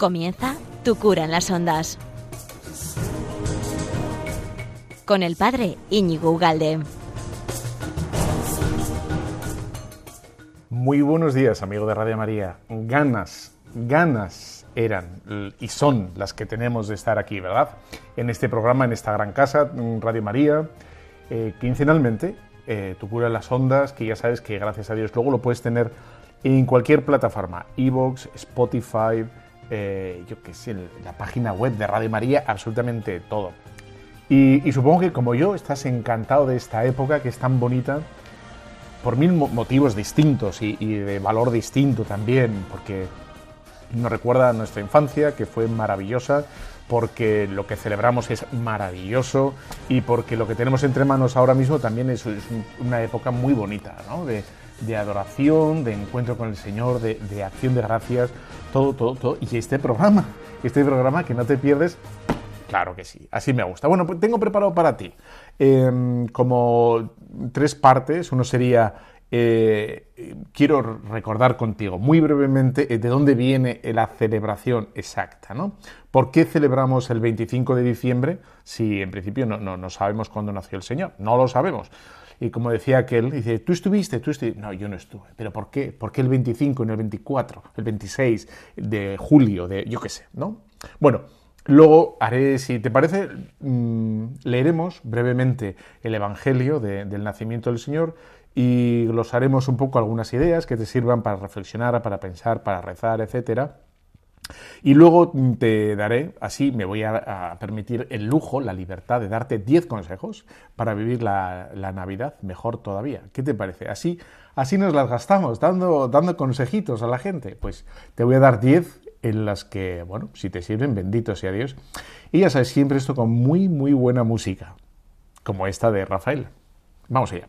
Comienza Tu cura en las ondas. Con el padre Íñigo Ugalde. Muy buenos días, amigo de Radio María. Ganas, ganas eran y son las que tenemos de estar aquí, ¿verdad? En este programa, en esta gran casa, Radio María, eh, quincenalmente, eh, tu cura en las ondas, que ya sabes que gracias a Dios luego lo puedes tener en cualquier plataforma, Evox, Spotify, eh, yo qué sé, la página web de Radio María, absolutamente todo. Y, supongo que como yo estás encantado de esta época que es tan bonita, por mil motivos distintos y, de valor distinto también, porque nos recuerda a nuestra infancia, que fue maravillosa, porque lo que celebramos es maravilloso y porque lo que tenemos entre manos ahora mismo también es, una época muy bonita, ¿no? Adoración, de encuentro con el Señor, de, de acción de gracias todo, todo, todo. Y este programa, este programa que no te pierdes, claro que sí, así me gusta. Bueno, pues tengo preparado para ti em, como tres partes. Uno sería, eh, quiero recordar contigo muy brevemente eh, de dónde viene la celebración exacta, ¿no? ¿Por qué celebramos el 25 de diciembre si en principio no, no, no sabemos cuándo nació el Señor? No lo sabemos. Y como decía aquel, dice, ¿tú estuviste? ¿Tú estuviste? No, yo no estuve. ¿Pero por qué? ¿Por qué el 25 y no el 24, el 26 de julio, de yo qué sé, ¿no? Bueno, luego haré, si te parece, mm, leeremos brevemente el Evangelio del nacimiento del Señor y glosaremos un poco algunas ideas que te sirvan para reflexionar, para pensar, para rezar, etcétera. Y luego te daré, así me voy a, permitir el lujo, la libertad de darte 10 consejos para vivir la, Navidad mejor todavía. ¿Qué te parece? Así, así nos las gastamos, dando, dando consejitos a la gente. Pues te voy a dar 10 en las que, bueno, si te sirven, bendito sea Dios. Y ya sabes, siempre esto con muy, muy buena música, como esta de Rafael. Vamos allá.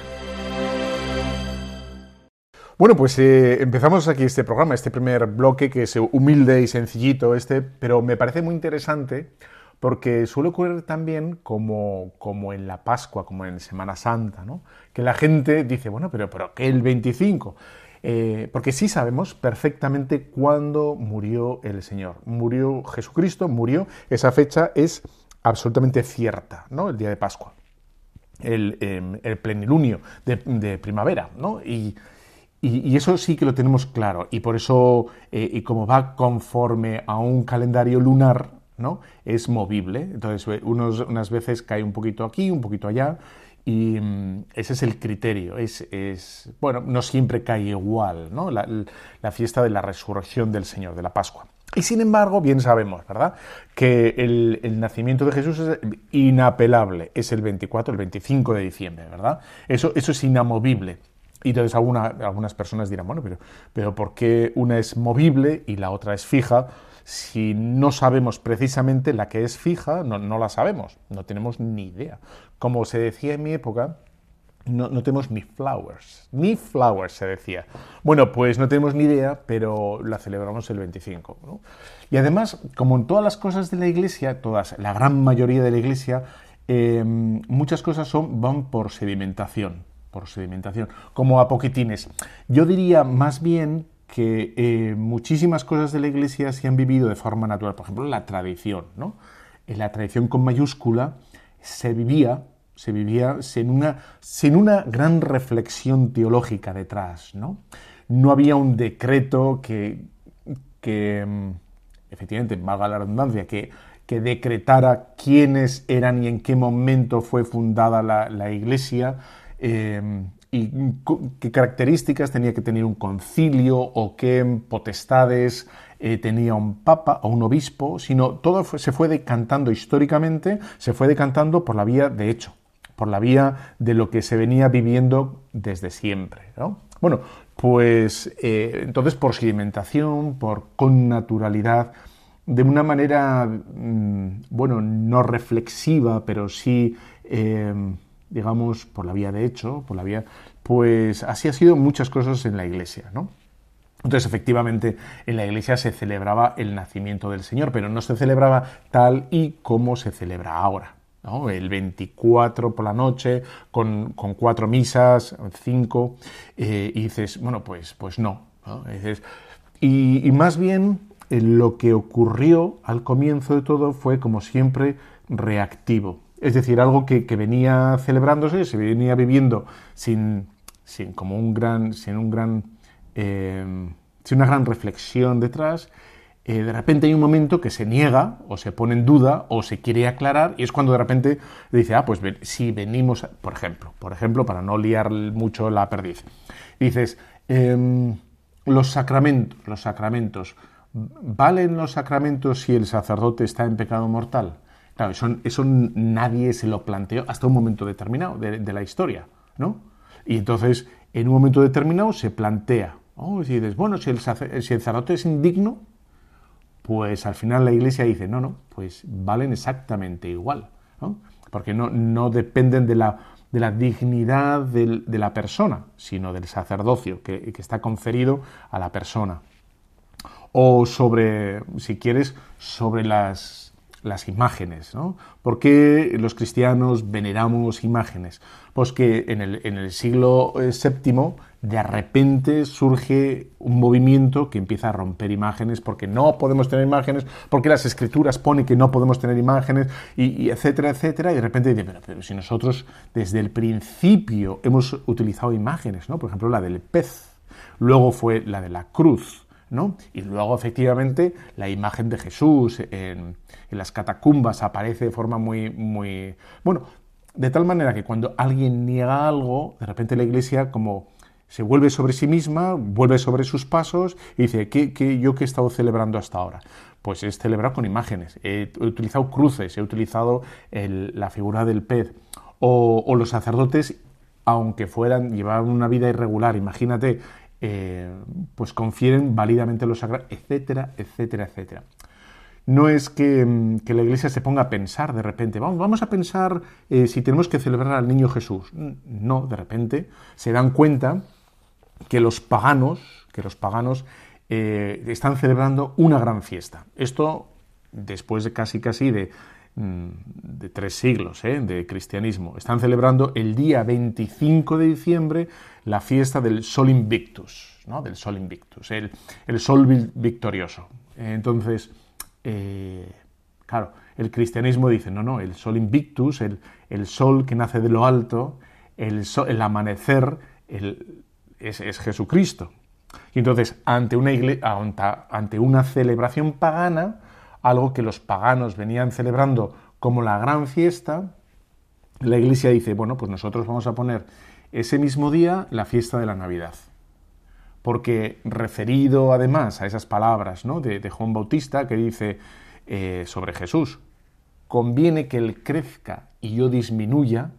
Bueno, pues eh, empezamos aquí este programa, este primer bloque que es humilde y sencillito, este, pero me parece muy interesante porque suele ocurrir también como, como en la Pascua, como en Semana Santa, ¿no? que la gente dice, bueno, pero, pero ¿qué el 25? Eh, porque sí sabemos perfectamente cuándo murió el Señor. Murió Jesucristo, murió, esa fecha es absolutamente cierta, ¿no? El día de Pascua, el, em, el plenilunio de, de primavera, ¿no? Y, y, eso sí que lo tenemos claro. Y por eso, eh, y como va conforme a un calendario lunar, ¿no? Es movible. Entonces, eh, unos, unas veces cae un poquito aquí, un poquito allá. Y mm, ese es el criterio. Es, es, bueno, no siempre cae igual, ¿no? La, la, fiesta de la resurrección del Señor, de la Pascua. Y sin embargo, bien sabemos, ¿verdad?, que el, el, nacimiento de Jesús es inapelable. Es el 24, el 25 de diciembre, ¿verdad? Eso, eso es inamovible. Y entonces algunas personas dirán, bueno, pero, pero ¿por qué una es movible y la otra es fija? Si no sabemos precisamente la que es fija, no, no la sabemos, no tenemos ni idea. Como se decía en mi época, no, no, tenemos ni flowers, ni flowers se decía. Bueno, pues no tenemos ni idea, pero la celebramos el 25. ¿no? Y además, como en todas las cosas de la iglesia, todas, la gran mayoría de la iglesia, eh, muchas cosas son, van por sedimentación por sedimentación, como a poquitines. Yo diría más bien que eh, muchísimas cosas de la Iglesia se han vivido de forma natural. Por ejemplo, la tradición, ¿no? En la tradición con mayúscula se vivía, se vivía sin una, gran reflexión teológica detrás, ¿no? No había un decreto que, que, efectivamente, valga la redundancia, que decretara quiénes eran y en qué momento fue fundada la, iglesia. Eh, y qué características tenía que tener un concilio o qué potestades eh, tenía un papa o un obispo, sino todo se fue decantando históricamente, se fue decantando por la vía de hecho, por la vía de lo que se venía viviendo desde siempre. Bueno, pues eh, entonces por sedimentación, por connaturalidad, de una manera, mm, bueno, no reflexiva, pero sí... Eh, digamos, por la vía de hecho, por la vía, pues así ha sido muchas cosas en la iglesia, ¿no? Entonces, efectivamente, en la iglesia se celebraba el nacimiento del Señor, pero no se celebraba tal y como se celebra ahora. ¿no? El 24 por la noche, con, cuatro misas, cinco, eh, y dices, bueno, pues, pues no. y, y, más bien, eh, lo que ocurrió al comienzo de todo fue, como siempre, reactivo. Es decir, algo que, venía celebrándose, se venía viviendo sin, sin como un gran, sin un gran, eh, sin una gran reflexión detrás. Eh, de repente hay un momento que se niega o se pone en duda o se quiere aclarar y es cuando de repente dice, ah, pues si venimos, por ejemplo, por ejemplo, para no liar mucho la perdiz, dices, em, los sacramentos, los sacramentos, ¿valen los sacramentos si el sacerdote está en pecado mortal? Claro, eso, nadie se lo planteó hasta un momento determinado de, la historia, ¿no? Y entonces, en un momento determinado se plantea, oh, si dices, bueno, si el, sacerdote es indigno, pues al final la iglesia dice, no, no, pues valen exactamente igual, ¿no? Porque no, no dependen de la, de la dignidad de la persona, sino del sacerdocio que, que está conferido a la persona. O sobre, si quieres, sobre las las imágenes. ¿no? ¿Por qué los cristianos veneramos imágenes? Pues que en el, en el siglo VII eh, de repente surge un movimiento que empieza a romper imágenes porque no podemos tener imágenes, porque las escrituras ponen que no podemos tener imágenes, y, etcétera, etcétera, y de repente dice, pero, pero, si nosotros desde el principio hemos utilizado imágenes, ¿no? por ejemplo la del pez, luego fue la de la cruz, y luego, efectivamente, la imagen de Jesús en, las catacumbas aparece de forma muy, muy... Bueno, de tal manera que cuando alguien niega algo, de repente la iglesia como se vuelve sobre sí misma, vuelve sobre sus pasos y dice, ¿qué, qué yo qué he estado celebrando hasta ahora? Pues es celebrar con imágenes. He, utilizado cruces, he utilizado la figura del pez. O, o, los sacerdotes, aunque fueran, llevaban una vida irregular, imagínate, eh, pues confieren válidamente los sagrados, etcétera, etcétera, etcétera. No es mm, que, la Iglesia se ponga a pensar de repente, vamos, vamos a pensar eh, si tenemos que celebrar al niño Jesús. No, de repente se dan cuenta que los paganos, que los paganos eh, están celebrando una gran fiesta. Esto después de casi casi de, mm, de tres siglos de cristianismo. Están celebrando el día 25 de diciembre la fiesta del Sol Invictus, ¿no? del Sol Invictus, el, el Sol victorioso. Entonces, eh, claro, el cristianismo dice, no, no, el Sol Invictus, el, el Sol que nace de lo alto, el, el amanecer, es, es, Jesucristo. Y entonces, ante una, ante una celebración pagana, algo que los paganos venían celebrando como la gran fiesta, la iglesia dice, bueno, pues nosotros vamos a poner ese mismo día la fiesta de la Navidad. Porque referido además a esas palabras ¿no? de, Juan Bautista que dice eh, sobre Jesús, conviene que Él crezca y yo disminuya,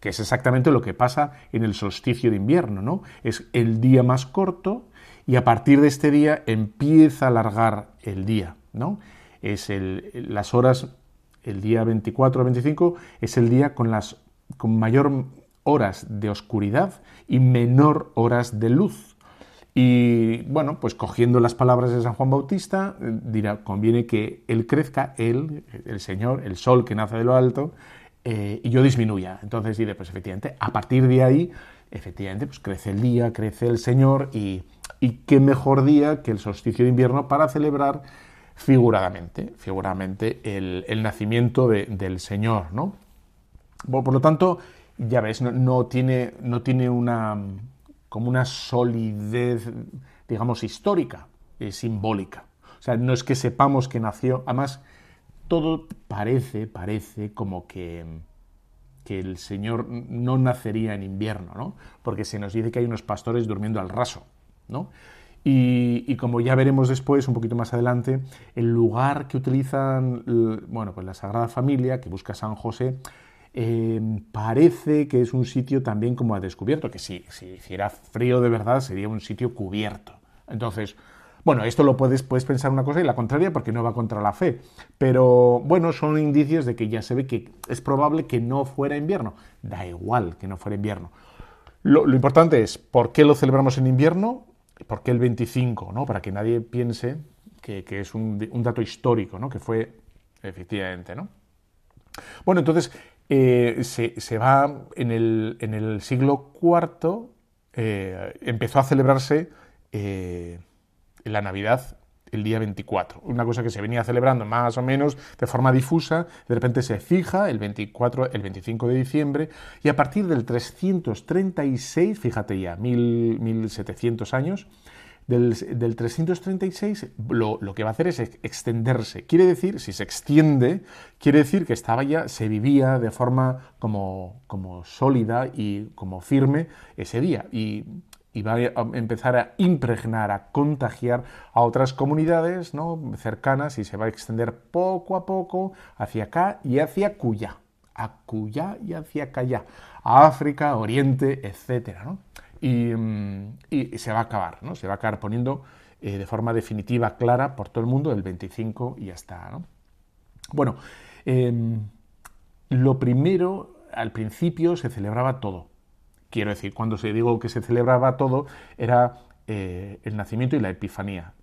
que es exactamente lo que pasa en el solsticio de invierno, ¿no? Es el día más corto y a partir de este día empieza a alargar el día, ¿no? Es el, las horas, el día 24 o 25 es el día con las con mayor horas de oscuridad y menor horas de luz. Y bueno, pues cogiendo las palabras de San Juan Bautista, eh, dirá, conviene que Él crezca, Él, el Señor, el sol que nace de lo alto, eh, y yo disminuya. Entonces diré, pues efectivamente, a partir de ahí, efectivamente, pues crece el día, crece el Señor, y, qué mejor día que el solsticio de invierno para celebrar figuradamente, figuradamente el, nacimiento del Señor, ¿no? por lo tanto, ya ves, no, tiene, no tiene una, como una solidez, digamos, histórica, simbólica. O sea, no es que sepamos que nació, además, todo parece, parece como que, que el Señor no nacería en invierno, ¿no? Porque se nos dice que hay unos pastores durmiendo al raso, ¿no? Y, como ya veremos después, un poquito más adelante, el lugar que utilizan, bueno, pues la Sagrada Familia, que busca San José, em, parece que es un sitio también como a descubierto, que si, si hiciera frío de verdad sería un sitio cubierto. Entonces, bueno, esto lo puedes, puedes pensar una cosa y la contraria porque no va contra la fe. Pero bueno, son indicios de que ya se ve que es probable que no fuera invierno. Da igual que no fuera invierno. Lo, importante es, ¿por qué lo celebramos en invierno? ¿Por qué el 25? ¿no? Para que nadie piense que, es un, dato histórico, ¿no? que fue efectivamente. ¿no? Bueno, entonces eh, se, va en el, siglo IV, eh, empezó a celebrarse eh, la Navidad el día 24. Una cosa que se venía celebrando más o menos de forma difusa, de repente se fija el 24, el 25 de diciembre, y a partir del 336, fíjate ya, 1700 años, del, 336 lo, lo, que va a hacer es extenderse. Quiere decir, si se extiende, quiere decir que estaba ya, se vivía de forma como, como sólida y como firme ese día. Y va a empezar a impregnar, a contagiar a otras comunidades ¿no? cercanas y se va a extender poco a poco hacia acá y hacia Cuya, a Cuya y hacia Callá, a África, Oriente, etc. y, se va a acabar, ¿no? se va a acabar poniendo eh, de forma definitiva, clara, por todo el mundo, el 25 y ya está. ¿no? Bueno, em, lo primero, al principio se celebraba todo Quiero decir, cuando se digo que se celebraba todo, era eh, el nacimiento y la epifanía.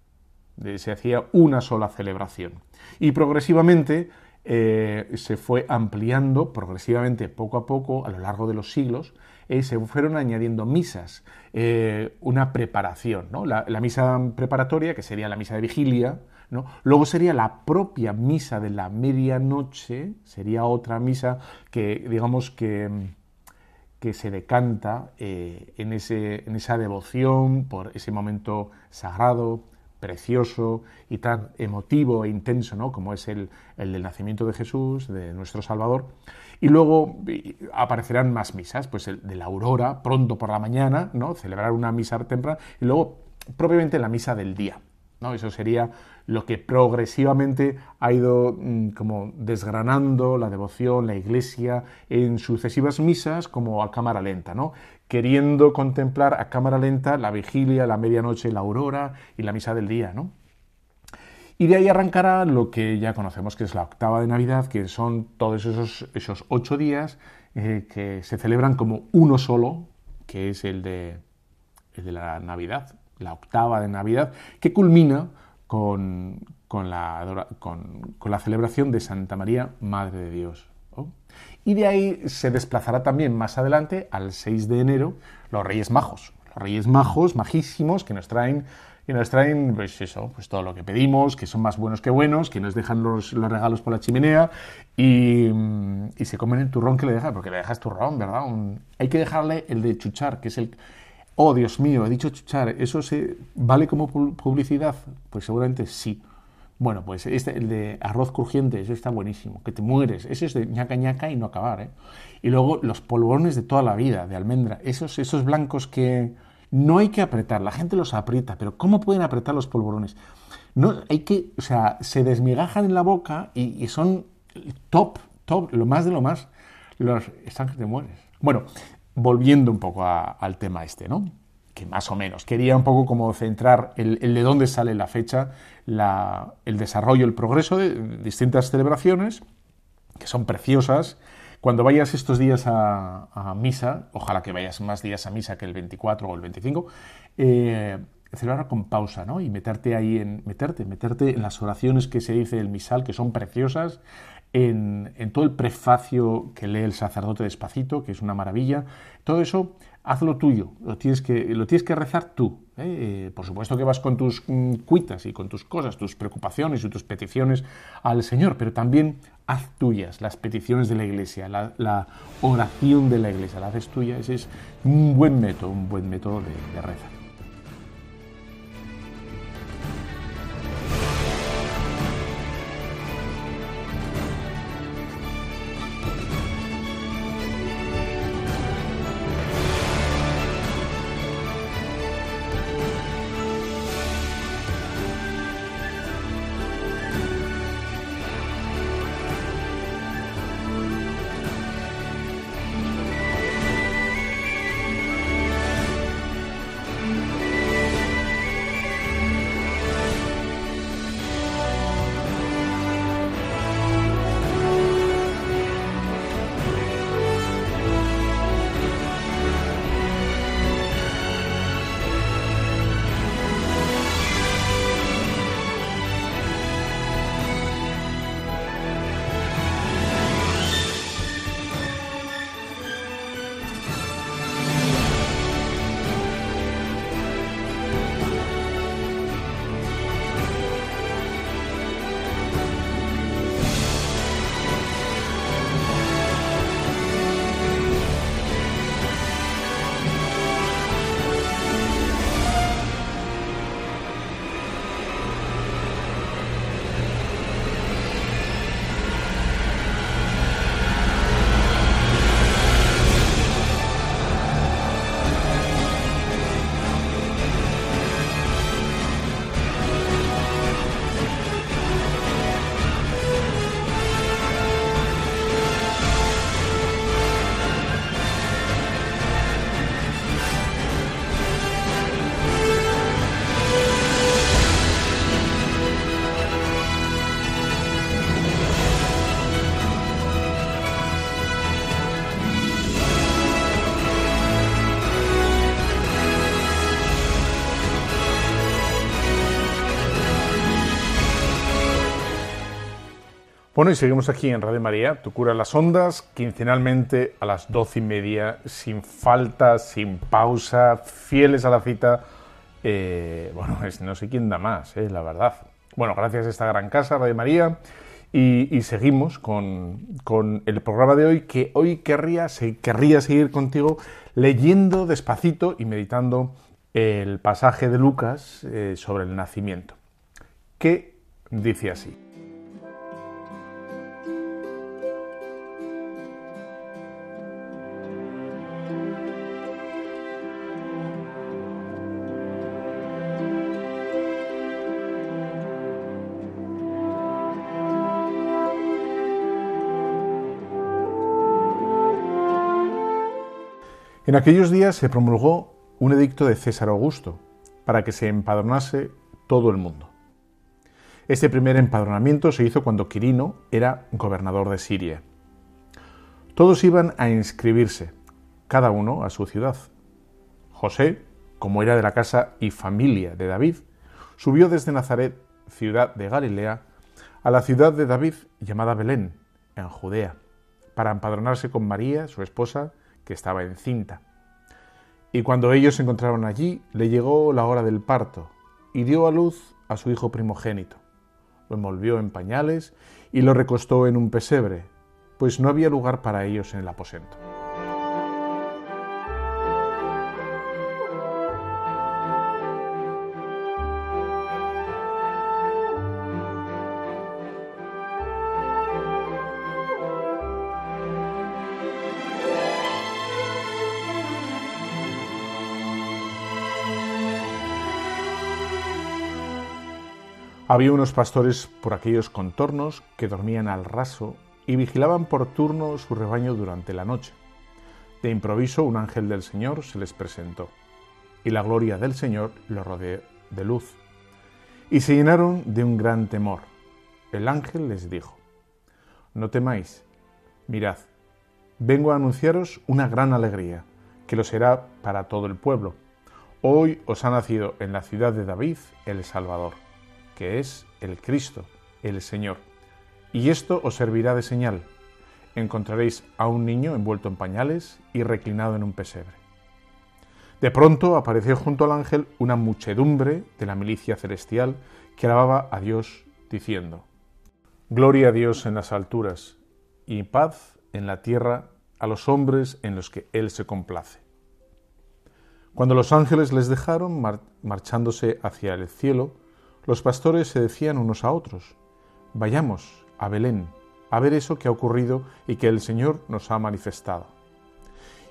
se hacía una sola celebración. Y progresivamente eh, se fue ampliando, progresivamente, poco a poco, a lo largo de los siglos, y se fueron añadiendo misas, eh, una preparación, ¿no? la, misa preparatoria, que sería la misa de vigilia, ¿no? luego sería la propia misa de la medianoche, sería otra misa que, digamos que que se decanta eh, en, ese, en, esa devoción por ese momento sagrado, precioso y tan emotivo e intenso ¿no? como es el, el, del nacimiento de Jesús, de nuestro Salvador. Y luego aparecerán más misas, pues el de la aurora, pronto por la mañana, ¿no? celebrar una misa temprana, y luego propiamente la misa del día. ¿no? Eso sería lo que progresivamente ha ido mm, como desgranando la devoción, la iglesia, en sucesivas misas como a cámara lenta, ¿no? queriendo contemplar a cámara lenta la vigilia, la medianoche, la aurora y la misa del día. ¿no? Y de ahí arrancará lo que ya conocemos que es la octava de Navidad, que son todos esos, esos ocho días eh, que se celebran como uno solo, que es el de, la Navidad, la octava de Navidad, que culmina con, la, con, la, celebración de Santa María, Madre de Dios. Y de ahí se desplazará también más adelante, al 6 de enero, los Reyes Majos. Los Reyes Majos, majísimos, que nos traen y nos traen, pues eso, pues todo lo que pedimos, que son más buenos que buenos, que nos dejan los, regalos por la chimenea y, se comen el turrón que le dejas, porque le dejas turrón, ¿verdad? hay que dejarle el de chuchar, que es el, oh Dios mío, he dicho chuchar, ¿eso se vale como publicidad? Pues seguramente sí. Bueno, pues este, el de arroz crujiente, ese está buenísimo, que te mueres. Ese es de ñaca ñaca y no acabar, ¿eh? Y luego los polvorones de toda la vida, de almendra, esos, esos blancos que no hay que apretar, la gente los aprieta, pero ¿cómo pueden apretar los polvorones? No, hay que, o sea, se desmigajan en la boca y, son top, top, lo más de lo más, los, están que te mueres. Bueno, volviendo un poco al tema este, ¿no? Que más o menos. Quería un poco como centrar el, de dónde sale la fecha, el desarrollo, el progreso de distintas celebraciones, que son preciosas. Cuando vayas estos días a, misa, ojalá que vayas más días a misa que el 24 o el 25, eh, celebrar con pausa, ¿no? Y meterte ahí en, meterte, meterte en las oraciones que se dice el misal, que son preciosas, en, todo el prefacio que lee el sacerdote despacito, que es una maravilla. Todo eso, hazlo tuyo, lo tienes que, lo tienes que rezar tú. ¿eh? Eh, por supuesto que vas con tus mm, cuitas y con tus cosas, tus preocupaciones y tus peticiones al Señor, pero también haz tuyas las peticiones de la Iglesia, la, oración de la Iglesia, la haces tuya. Ese es un buen método, un buen método de, de rezar. Bueno, y seguimos aquí en Radio María, Tu cura las ondas, quincenalmente a las doce y media, sin falta, sin pausa, fieles a la cita. Eh, bueno, no sé quién da más, eh, la verdad. Bueno, gracias a esta gran casa, Radio María. Y, seguimos con, el programa de hoy, que hoy querría, querría seguir contigo leyendo despacito y meditando el pasaje de Lucas eh, sobre el nacimiento, que dice así. En aquellos días se promulgó un edicto de César Augusto para que se empadronase todo el mundo. Este primer empadronamiento se hizo cuando Quirino era gobernador de Siria. Todos iban a inscribirse, cada uno a su ciudad. José, como era de la casa y familia de David, subió desde Nazaret, ciudad de Galilea, a la ciudad de David llamada Belén, en Judea, para empadronarse con María, su esposa, que estaba encinta. Y cuando ellos se encontraron allí, le llegó la hora del parto, y dio a luz a su hijo primogénito. Lo envolvió en pañales y lo recostó en un pesebre, pues no había lugar para ellos en el aposento. Había unos pastores por aquellos contornos que dormían al raso y vigilaban por turno su rebaño durante la noche. De improviso un ángel del Señor se les presentó, y la gloria del Señor los rodeó de luz. Y se llenaron de un gran temor. El ángel les dijo, No temáis, mirad, vengo a anunciaros una gran alegría, que lo será para todo el pueblo. Hoy os ha nacido en la ciudad de David el Salvador que es el Cristo, el Señor. Y esto os servirá de señal. Encontraréis a un niño envuelto en pañales y reclinado en un pesebre. De pronto apareció junto al ángel una muchedumbre de la milicia celestial que alababa a Dios, diciendo, Gloria a Dios en las alturas y paz en la tierra a los hombres en los que Él se complace. Cuando los ángeles les dejaron marchándose hacia el cielo, los pastores se decían unos a otros, vayamos a Belén a ver eso que ha ocurrido y que el Señor nos ha manifestado.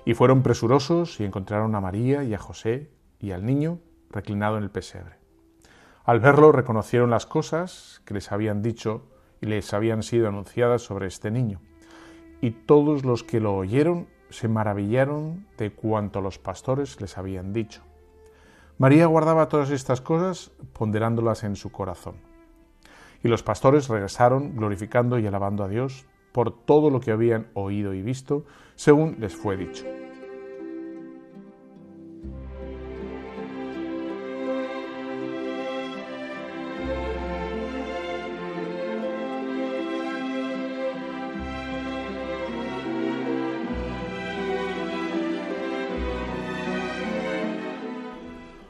Y fueron presurosos y encontraron a María y a José y al niño reclinado en el pesebre. Al verlo reconocieron las cosas que les habían dicho y les habían sido anunciadas sobre este niño. Y todos los que lo oyeron se maravillaron de cuanto los pastores les habían dicho. María guardaba todas estas cosas ponderándolas en su corazón. Y los pastores regresaron glorificando y alabando a Dios por todo lo que habían oído y visto, según les fue dicho.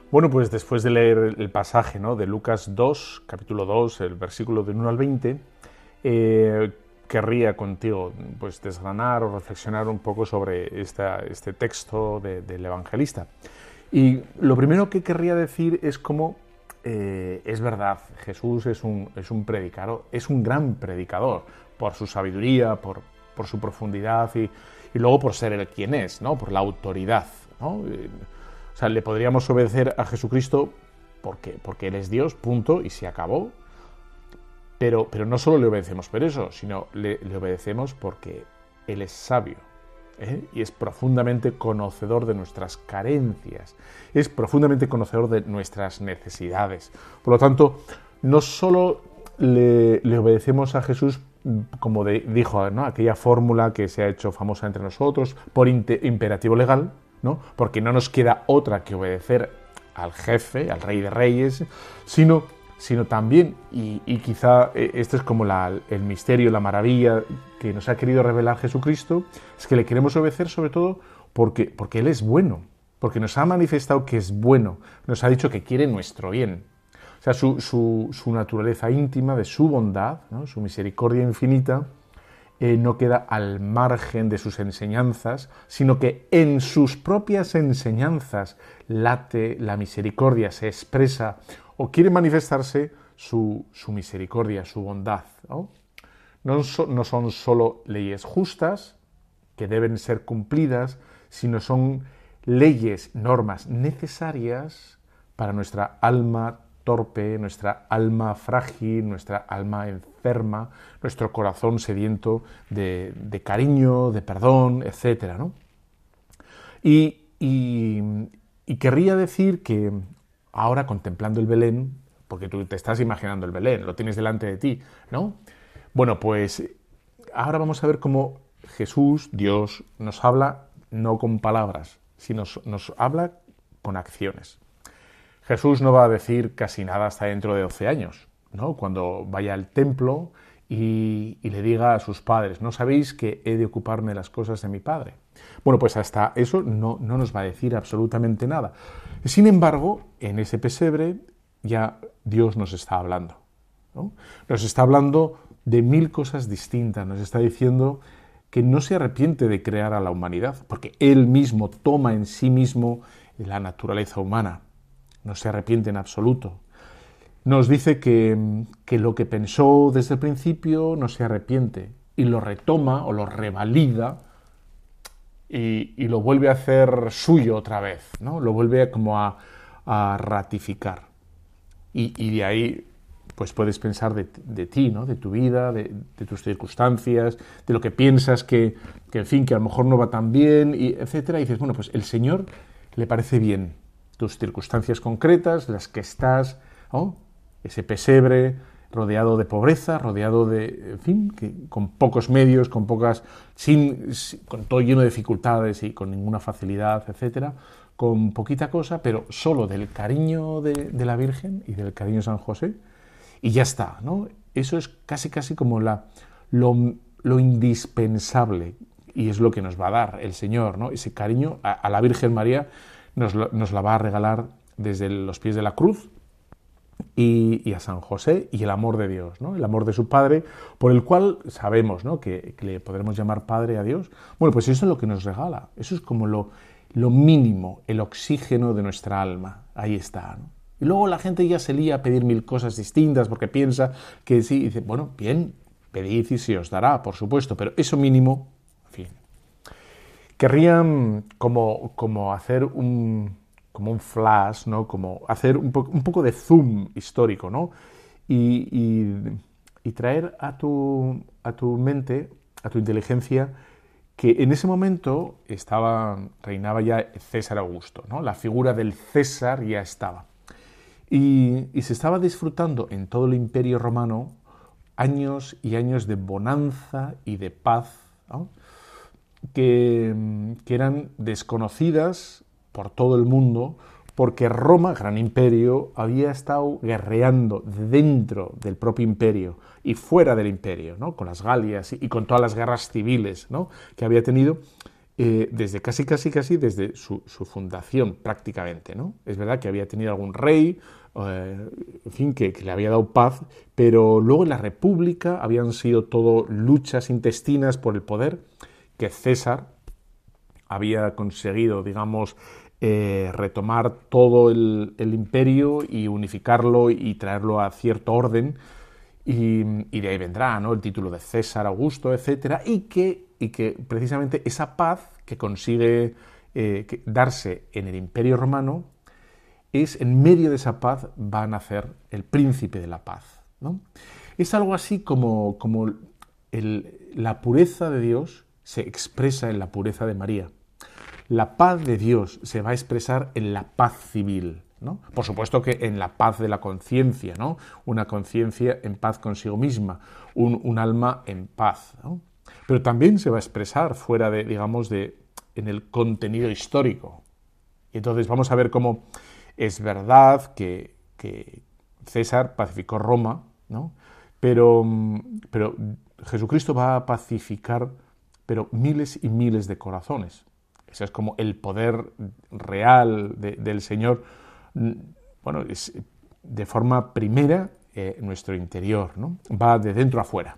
Bueno, pues después de leer el pasaje ¿no? de Lucas 2, capítulo 2, el versículo del 1 al 20, eh, querría contigo pues, desgranar o reflexionar un poco sobre este texto del evangelista. Y lo primero que querría decir es cómo eh, es verdad, Jesús es un, es un predicador, es un gran predicador por su sabiduría, por, por su profundidad y, y, luego por ser el quien es, ¿no? por la autoridad. ¿no? O sea, le podríamos obedecer a Jesucristo porque, porque Él es Dios, punto, y se acabó. Pero, pero no solo le obedecemos por eso, sino le, obedecemos porque Él es sabio. ¿eh? y es profundamente conocedor de nuestras carencias, es profundamente conocedor de nuestras necesidades. Por lo tanto, no solo le, obedecemos a Jesús como dijo aquella fórmula que se ha hecho famosa entre nosotros, por imperativo legal, porque no nos queda otra que obedecer al jefe, al rey de reyes, sino sino también, y, quizá eh, esto es como el misterio, la maravilla que nos ha querido revelar Jesucristo, es que le queremos obedecer sobre todo porque, porque Él es bueno, porque nos ha manifestado que es bueno, nos ha dicho que quiere nuestro bien. O sea, su, naturaleza íntima, de su bondad, su misericordia infinita, eh, no queda al margen de sus enseñanzas, sino que en sus propias enseñanzas late la misericordia, se expresa o quiere manifestarse su, misericordia, su bondad. ¿no? No, no son solo leyes justas que deben ser cumplidas, sino son leyes, normas necesarias para nuestra alma torpe, nuestra alma frágil, nuestra alma enferma, nuestro corazón sediento de, cariño, de perdón, etc. ¿no? Y, y, querría decir que ahora contemplando el Belén, porque tú te estás imaginando el Belén, lo tienes delante de ti, ¿no? Bueno, pues ahora vamos a ver cómo Jesús, Dios, nos habla no con palabras, sino nos habla con acciones. Jesús no va a decir casi nada hasta dentro de 12 años, ¿no? Cuando vaya al templo y, le diga a sus padres, ¿no sabéis que he de ocuparme de las cosas de mi padre? Bueno, pues hasta eso no, no nos va a decir absolutamente nada. Sin embargo, en ese pesebre ya Dios nos está hablando. Nos está hablando de mil cosas distintas, nos está diciendo que no se arrepiente de crear a la humanidad, porque Él mismo toma en sí mismo la naturaleza humana no se arrepiente en absoluto. Nos dice que, lo que pensó desde el principio no se arrepiente y lo retoma o lo revalida y, lo vuelve a hacer suyo otra vez, ¿no? lo vuelve como a, ratificar. Y, de ahí pues puedes pensar de, ti, ¿no? de tu vida, de, tus circunstancias, de lo que piensas que, que, fin, que a lo mejor no va tan bien, y etcétera, y dices, bueno, pues el Señor le parece bien tus circunstancias concretas, las que estás, ese pesebre rodeado de pobreza, rodeado de, en fin, que, con pocos medios, con pocas, sin, con todo lleno de dificultades y con ninguna facilidad, etcétera, con poquita cosa, pero solo del cariño de, la Virgen y del cariño de San José, y ya está, ¿no? Eso es casi, casi como la, lo, indispensable, y es lo que nos va a dar el Señor, ¿no? Ese cariño a la Virgen María nos, la va a regalar desde los pies de la cruz y, a San José y el amor de Dios, ¿no? el amor de su Padre, por el cual sabemos ¿no? que, le podremos llamar Padre a Dios. Bueno, pues eso es lo que nos regala, eso es como lo, mínimo, el oxígeno de nuestra alma, ahí está. Y luego la gente ya se lía a pedir mil cosas distintas porque piensa que sí, dice, bueno, bien, pedid y se os dará, por supuesto, pero eso mínimo querrían como, como hacer un, como un flash, ¿no? como hacer un, poco de zoom histórico ¿no? y, traer a tu, a tu mente, a tu inteligencia, que en ese momento estaba, reinaba ya César Augusto, ¿no? la figura del César ya estaba. Y, se estaba disfrutando en todo el imperio romano años y años de bonanza y de paz. Que, eran desconocidas por todo el mundo porque Roma, gran imperio, había estado guerreando dentro del propio imperio y fuera del imperio, ¿no? con las Galias y, con todas las guerras civiles ¿no? que había tenido eh, desde casi, casi, casi desde su, fundación prácticamente. ¿no? Es verdad que había tenido algún rey, eh, en fin, que, que, le había dado paz, pero luego en la República habían sido todo luchas intestinas por el poder que César había conseguido, digamos, eh, retomar todo el, imperio y unificarlo y traerlo a cierto orden. Y, de ahí vendrá ¿no? el título de César Augusto, etc. Y que, y que precisamente esa paz que consigue eh, darse en el imperio romano es en medio de esa paz va a nacer el príncipe de la paz. ¿no? Es algo así como, como la pureza de Dios se expresa en la pureza de María. La paz de Dios se va a expresar en la paz civil. ¿no? Por supuesto que en la paz de la conciencia, ¿no? una conciencia en paz consigo misma, un, alma en paz. Pero también se va a expresar fuera de, digamos, de, en el contenido histórico. Y entonces vamos a ver cómo es verdad que, que, César pacificó Roma, ¿no? Pero, pero Jesucristo va a pacificar pero miles y miles de corazones. Ese es como el poder real del Señor, bueno, es de forma primera eh, nuestro interior, ¿no? va de dentro a fuera.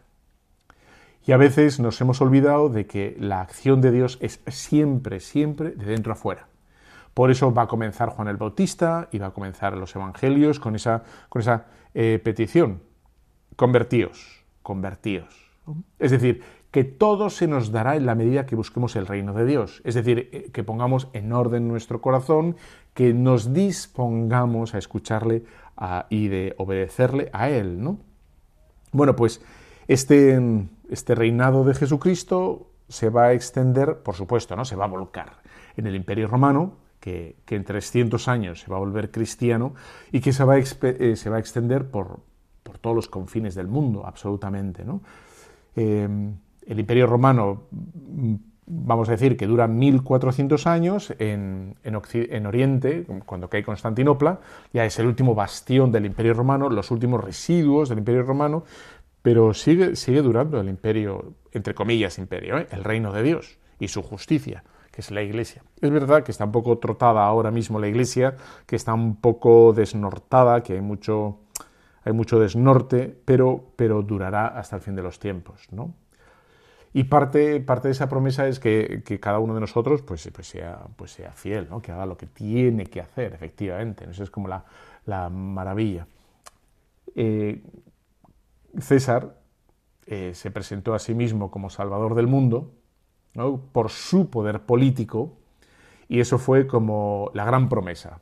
Y a veces nos hemos olvidado de que la acción de Dios es siempre, siempre de dentro a fuera. Por eso va a comenzar Juan el Bautista y va a comenzar los evangelios con esa, con esa eh, petición. Convertíos, convertíos. Es decir, que todo se nos dará en la medida que busquemos el reino de Dios. Es decir, eh, que pongamos en orden nuestro corazón, que nos dispongamos a escucharle y de obedecerle a Él, ¿no? Bueno, pues este, este reinado de Jesucristo se va a extender, por supuesto, ¿no? Se va a volcar en el Imperio Romano, que, en 300 años se va a volver cristiano y que se va a, eh, se va a extender por, por, todos los confines del mundo, absolutamente, ¿no? Eh, el Imperio Romano, vamos a decir que dura 1400 años en, en, Oriente, cuando cae Constantinopla, ya es el último bastión del Imperio Romano, los últimos residuos del Imperio Romano, pero sigue, durando el imperio, entre comillas, imperio, ¿eh? el reino de Dios y su justicia, que es la Iglesia. Es verdad que está un poco trotada ahora mismo la Iglesia, que está un poco desnortada, que hay mucho, hay mucho desnorte, pero, pero durará hasta el fin de los tiempos, ¿no? Y parte, parte de esa promesa es que, cada uno de nosotros pues, pues, sea, pues sea fiel, ¿no? que haga lo que tiene que hacer, efectivamente. Eso es como la, maravilla. Eh, César eh, se presentó a sí mismo como Salvador del mundo por su poder político y eso fue como la gran promesa.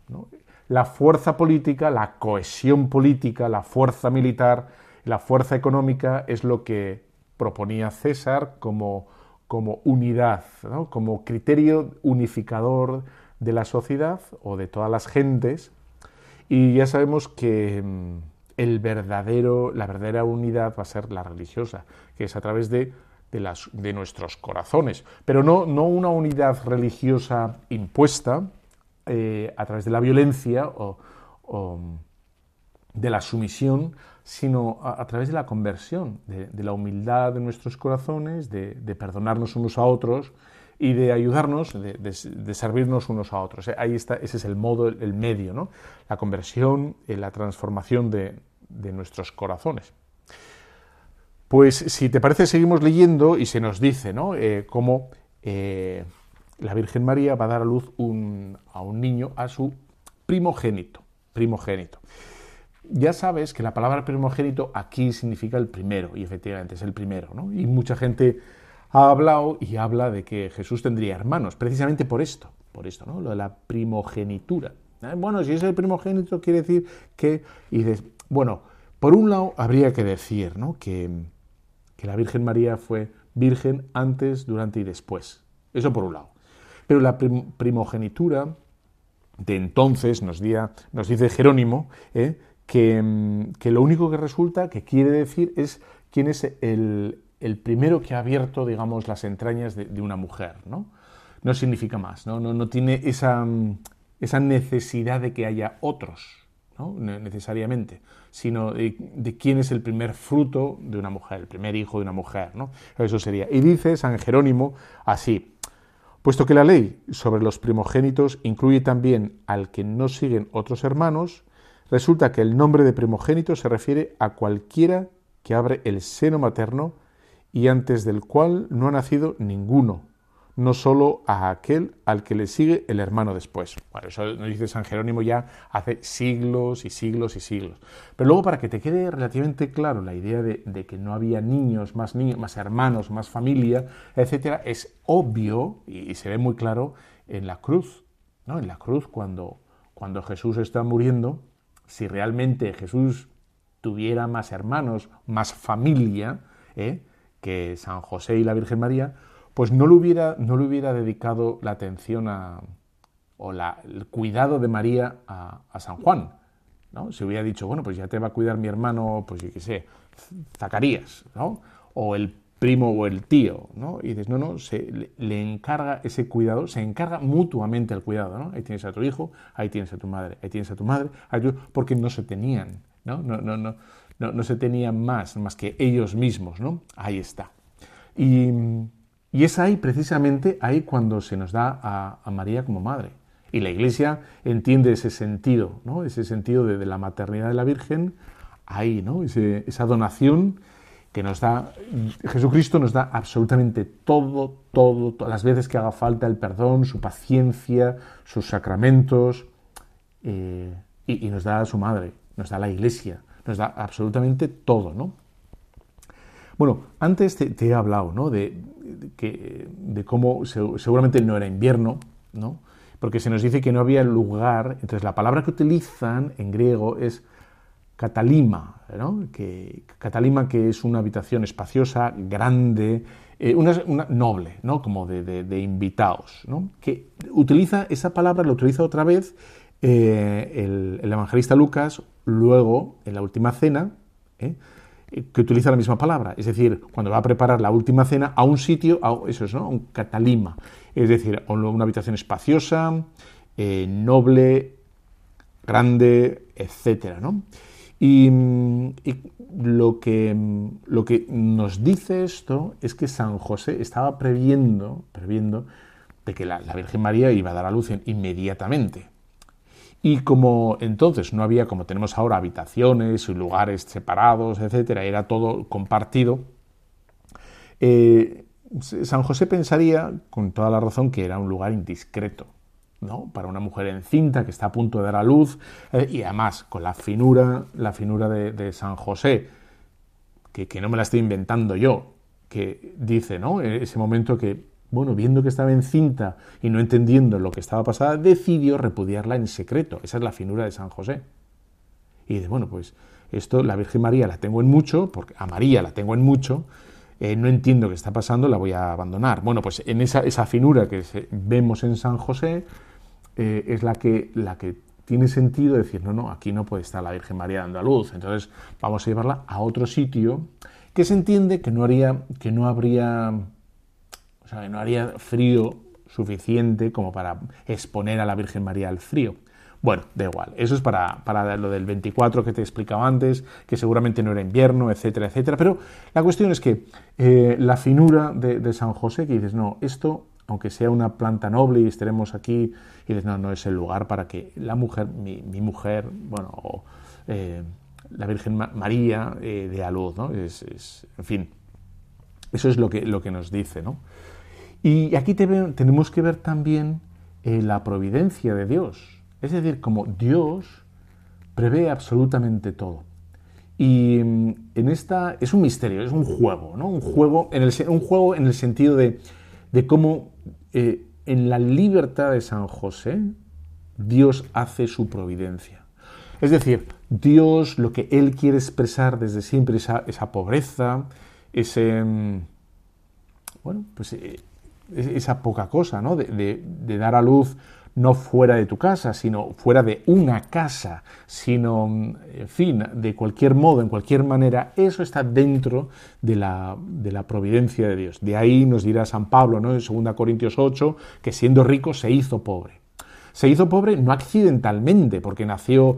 La fuerza política, la cohesión política, la fuerza militar, la fuerza económica es lo que proponía César como, como unidad, como criterio unificador de la sociedad o de todas las gentes. Y ya sabemos que mm, el verdadero, la verdadera unidad va a ser la religiosa, que es a través de, de, las, de nuestros corazones, pero no, no, una unidad religiosa impuesta eh, a través de la violencia o, o de la sumisión, sino a, través de la conversión, de, la humildad de nuestros corazones, de, perdonarnos unos a otros y de ayudarnos, de, servirnos unos a otros. Ahí está, ese es el modo, el, medio, ¿no? La conversión, eh, la transformación de, nuestros corazones. Pues si te parece, seguimos leyendo y se nos dice, ¿no? Eh, cómo eh, la Virgen María va a dar a luz a un niño, a su primogénito, primogénito. Ya sabes que la palabra primogénito aquí significa el primero, y efectivamente es el primero, ¿no? Y mucha gente ha hablado y habla de que Jesús tendría hermanos, precisamente por esto, por esto, ¿no? Lo de la primogenitura. ¿Eh? Bueno, si es el primogénito, quiere decir que. Bueno, por un lado habría que decir, ¿no? Que, que la Virgen María fue virgen antes, durante y después. Eso por un lado. Pero la primogenitura de entonces, nos, nos dice Jerónimo, ¿eh? Mm, que, lo único que resulta que quiere decir es quién es el, primero que ha abierto, digamos, las entrañas de, una mujer, ¿no? No significa más, ¿no? No, tiene esa, mm, esa, necesidad de que haya otros, ¿no? necesariamente, sino de, quién es el primer fruto de una mujer, el primer hijo de una mujer, ¿no? Eso sería. Y dice San Jerónimo así, puesto que la ley sobre los primogénitos incluye también al que no siguen otros hermanos, Resulta que el nombre de primogénito se refiere a cualquiera que abre el seno materno y antes del cual no ha nacido ninguno, no solo a aquel al que le sigue el hermano después. Bueno, eso nos dice San Jerónimo ya hace siglos y siglos y siglos. Pero luego, para que te quede relativamente claro la idea de, que no había niños, más niños, más hermanos, más familia, etcétera, es obvio y, se ve muy claro en la cruz. ¿no? En la cruz, cuando, cuando Jesús está muriendo, si realmente Jesús tuviera más hermanos, más familia ¿eh? que San José y la Virgen María, pues no le hubiera, no hubiera dedicado la atención a, o el cuidado de María a, San Juan. ¿no? Se hubiera dicho, bueno, pues ya te va a cuidar mi hermano, pues yo qué sé, Zacarías, ¿no? o el primo o el tío, ¿no? Y dices, no, no, se, le, encarga ese cuidado, se encarga mutuamente el cuidado, ¿no? Ahí tienes a tu hijo, ahí tienes a tu madre, ahí tienes a tu madre, porque no se tenían ¿no? No, no, no, no, se tenían más, más que ellos mismos, ¿no? Ahí está. Y, y es ahí, precisamente, ahí cuando se nos da a, María como madre. Y la Iglesia entiende ese sentido, ¿no? Ese sentido de, la maternidad de la Virgen, ahí, ¿no? esa donación que nos da, Jesucristo nos da absolutamente todo, todo, todas las veces que haga falta el perdón, su paciencia, sus sacramentos, eh, y, nos da a su madre, nos da la iglesia, nos da absolutamente todo, ¿no? Bueno, antes te, he hablado, ¿no? De, que, de cómo seguramente no era invierno, ¿no? Porque se nos dice que no había lugar, entonces la palabra que utilizan en griego es Catalima, que, Catalima que es una habitación espaciosa, grande, eh, una, noble, ¿no? como de, invitados, ¿no? que utiliza esa palabra, la utiliza otra vez eh, el, evangelista Lucas, luego en la última cena, ¿eh? que utiliza la misma palabra, es decir, cuando va a preparar la última cena a un sitio, eso es, ¿no? un catalima, es decir, una habitación espaciosa, noble, grande, etcétera, ¿no? Y, lo, que, lo, que, nos dice esto es que San José estaba previendo, previendo de que la, Virgen María iba a dar a luz inmediatamente. Y como entonces no había, como tenemos ahora, habitaciones y lugares separados, etcétera, era todo compartido, eh, San José pensaría, con toda la razón, que era un lugar indiscreto. ¿No? para una mujer encinta que está a punto de dar a luz eh, y además con la finura, la finura de, San José, que, que, no me la estoy inventando yo, que dice, ¿no? En ese momento que, bueno, viendo que estaba encinta y no entendiendo lo que estaba pasando, decidió repudiarla en secreto. Esa es la finura de San José. Y dice, bueno, pues esto la Virgen María la tengo en mucho, porque a María la tengo en mucho, eh, no entiendo qué está pasando, la voy a abandonar. Bueno, pues en esa, esa finura que vemos en San José, eh, es la que, la que tiene sentido decir, no, no, aquí no puede estar la Virgen María dando a luz, entonces vamos a llevarla a otro sitio que se entiende que no haría, que no habría, o sea, que no haría frío suficiente como para exponer a la Virgen María al frío. Bueno, da igual. Eso es para, para, lo del 24 que te explicaba antes, que seguramente no era invierno, etcétera, etcétera. Pero la cuestión es que eh, la finura de, San José, que dices, no, esto aunque sea una planta noble y estaremos aquí, y dices, no, no es el lugar para que la mujer, mi, mujer, bueno, eh, la Virgen María eh, de a luz, ¿no? Es, en fin, eso es lo que, lo que nos dice, ¿no? Y aquí tenemos que ver también eh, la providencia de Dios, es decir, como Dios prevé absolutamente todo. Y mm, en esta es un misterio, es un juego, ¿no? Un juego en el, un juego en el sentido de, cómo eh, en la libertad de San José, Dios hace su providencia. Es decir, Dios lo que Él quiere expresar desde siempre, esa, esa pobreza, ese, mm, bueno, pues, eh, esa poca cosa, ¿no? de dar a luz no fuera de tu casa, sino fuera de una casa, sino, en fin, de cualquier modo, en cualquier manera, eso está dentro de la, de la providencia de Dios. De ahí nos dirá San Pablo, ¿no? en 2 Corintios 8, que siendo rico se hizo pobre. Se hizo pobre no accidentalmente, porque nació,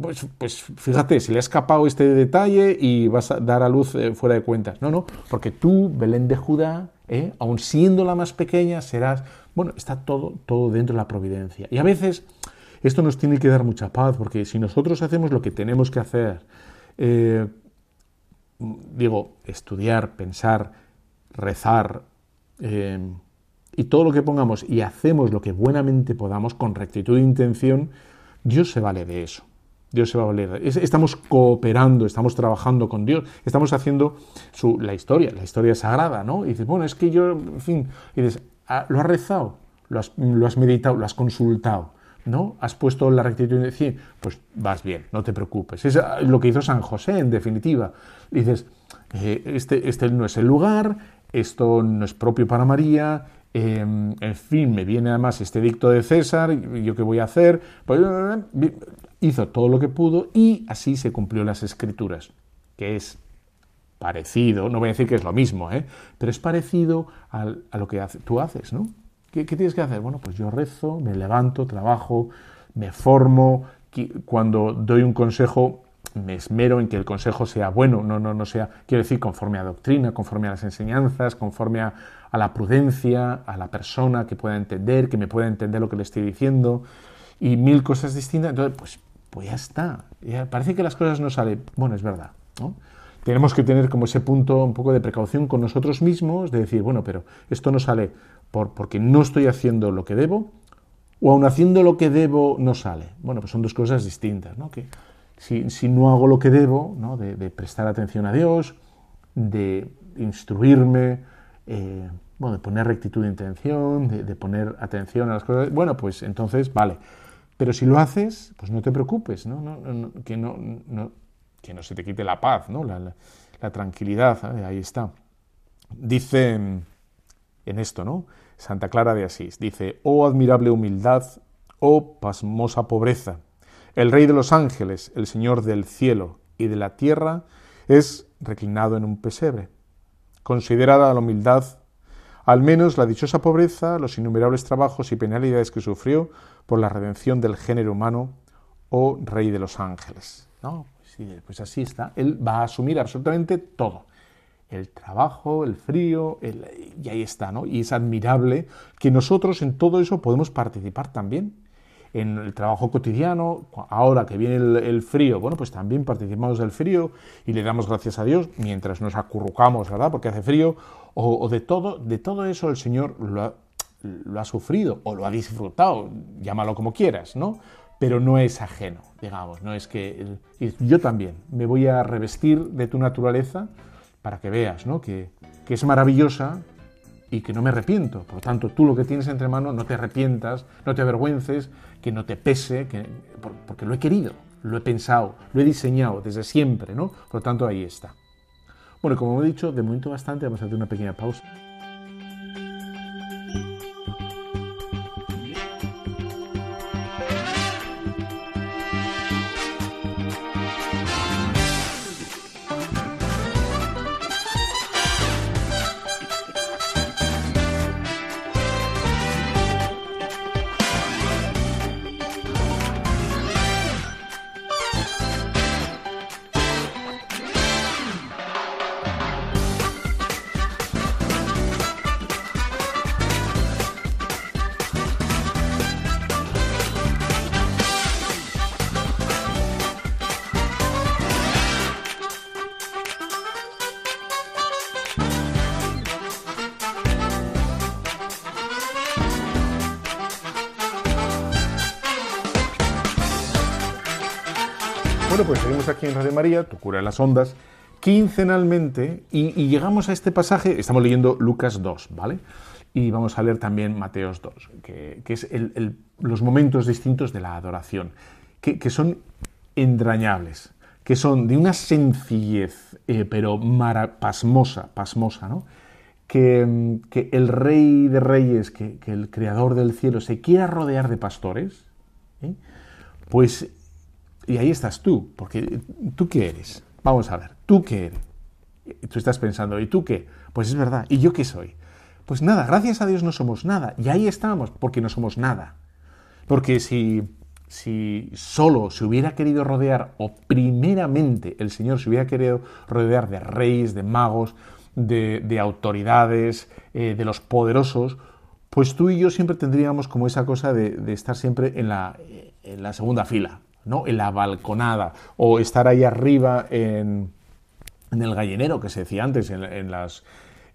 pues, pues, fíjate, se le ha escapado este detalle y vas a dar a luz eh, fuera de cuentas. No, no, porque tú, Belén de Judá, ¿eh? aun siendo la más pequeña, serás bueno, está todo, todo dentro de la providencia. Y a veces esto nos tiene que dar mucha paz, porque si nosotros hacemos lo que tenemos que hacer, eh, digo, estudiar, pensar, rezar, eh, y todo lo que pongamos y hacemos lo que buenamente podamos con rectitud de intención, Dios se vale de eso. Dios se va a valer. Estamos cooperando, estamos trabajando con Dios, estamos haciendo la historia, la historia sagrada, ¿no? Y dices, bueno, es que yo, en fin, y dices, Ah, ¿Lo has rezado? ¿Lo has, meditado? ¿Lo has consultado? ¿No? ¿Has puesto la rectitud de decir, pues vas bien, no te preocupes? Es lo que hizo San José, en definitiva. Dices, eh, este, este no es el lugar, esto no es propio para María, em, en fin, me viene además este dicto de César, ¿yo qué voy a hacer? Pues, hizo todo lo que pudo y así se cumplió las escrituras, que es parecido, no voy a decir que es lo mismo, ¿eh? pero es parecido a, lo que tú haces, ¿no? ¿Qué, tienes que hacer? Bueno, pues yo rezo, me levanto, trabajo, me formo, cuando doy un consejo, me esmero en que el consejo sea bueno, no, no, no sea, quiero decir, conforme a doctrina, conforme a las enseñanzas, conforme a, la prudencia, a la persona que pueda entender, que me pueda entender lo que le estoy diciendo, y mil cosas distintas. Entonces, pues, pues ya está. parece que las cosas no salen. Bueno, es verdad. Tenemos que tener como ese punto un poco de precaución con nosotros mismos, de decir, bueno, pero esto no sale por, porque no estoy haciendo lo que debo, o aun haciendo lo que debo no sale. Bueno, pues son dos cosas distintas, ¿no? Que si, no hago lo que debo, ¿no? de, prestar atención a Dios, de instruirme, eh, bueno, de poner rectitud de intención, de, poner atención a las cosas, bueno, pues entonces, vale. Pero si lo haces, pues no te preocupes, ¿no? que, no, que no se te quite la paz, ¿no? la, tranquilidad, ahí está. Dice en esto, ¿no? Santa Clara de Asís, dice, oh admirable humildad, oh pasmosa pobreza, el Rey de los ángeles, el Señor del cielo y de la tierra, es reclinado en un pesebre. Considerada la humildad, al menos la dichosa pobreza, los innumerables trabajos y penalidades que sufrió por la redención del género humano, oh Rey de los ángeles. ¿No? pues así está. Él va a asumir absolutamente todo. El trabajo, el frío, y ahí está, ¿no? Y es admirable que nosotros en todo eso podemos participar también en el trabajo cotidiano, ahora que viene el, frío, bueno, pues también participamos del frío y le damos gracias a Dios mientras nos acurrucamos, ¿verdad? Porque hace frío, o, de, todo, de todo eso el Señor lo ha, sufrido o lo ha disfrutado, llámalo como quieras, ¿no? Pero no es ajeno, digamos, no es que yo también me voy a revestir de tu naturaleza para que veas, ¿no? Que, que es maravillosa, y que no me arrepiento. Por lo tanto, tú lo que tienes entre manos, no te arrepientas, no te avergüences, que no te pese, que, porque lo he querido, lo he pensado, lo he diseñado desde siempre, ¿no? Por lo tanto, ahí está. Bueno, como he dicho, de momento bastante, vamos a hacer una pequeña pausa. Bueno, pues seguimos aquí en Radio María, tu cura en las ondas, quincenalmente, y, llegamos a este pasaje, estamos leyendo Lucas 2, ¿vale? Y vamos a leer también Mateos 2, que, es los momentos distintos de la adoración, que, son entrañables, que son de una sencillez, eh, pero pasmosa, pasmosa, ¿no? Que, el rey de reyes, que, el creador del cielo, se quiera rodear de pastores, ¿eh? pues y ahí estás tú, porque ¿tú qué eres? Vamos a ver, ¿tú qué eres? Tú estás pensando, ¿y tú qué? Pues es verdad, ¿y yo qué soy? Pues nada, gracias a Dios no somos nada. Y ahí estamos, porque no somos nada. Porque si, si solo se hubiera querido rodear, o primeramente el Señor se hubiera querido rodear de reyes, de magos, de, autoridades, eh, de los poderosos, pues tú y yo siempre tendríamos como esa cosa de, estar siempre en la, en la segunda fila, ¿no? en la balconada, o estar ahí arriba en, el gallinero, que se decía antes, en, las,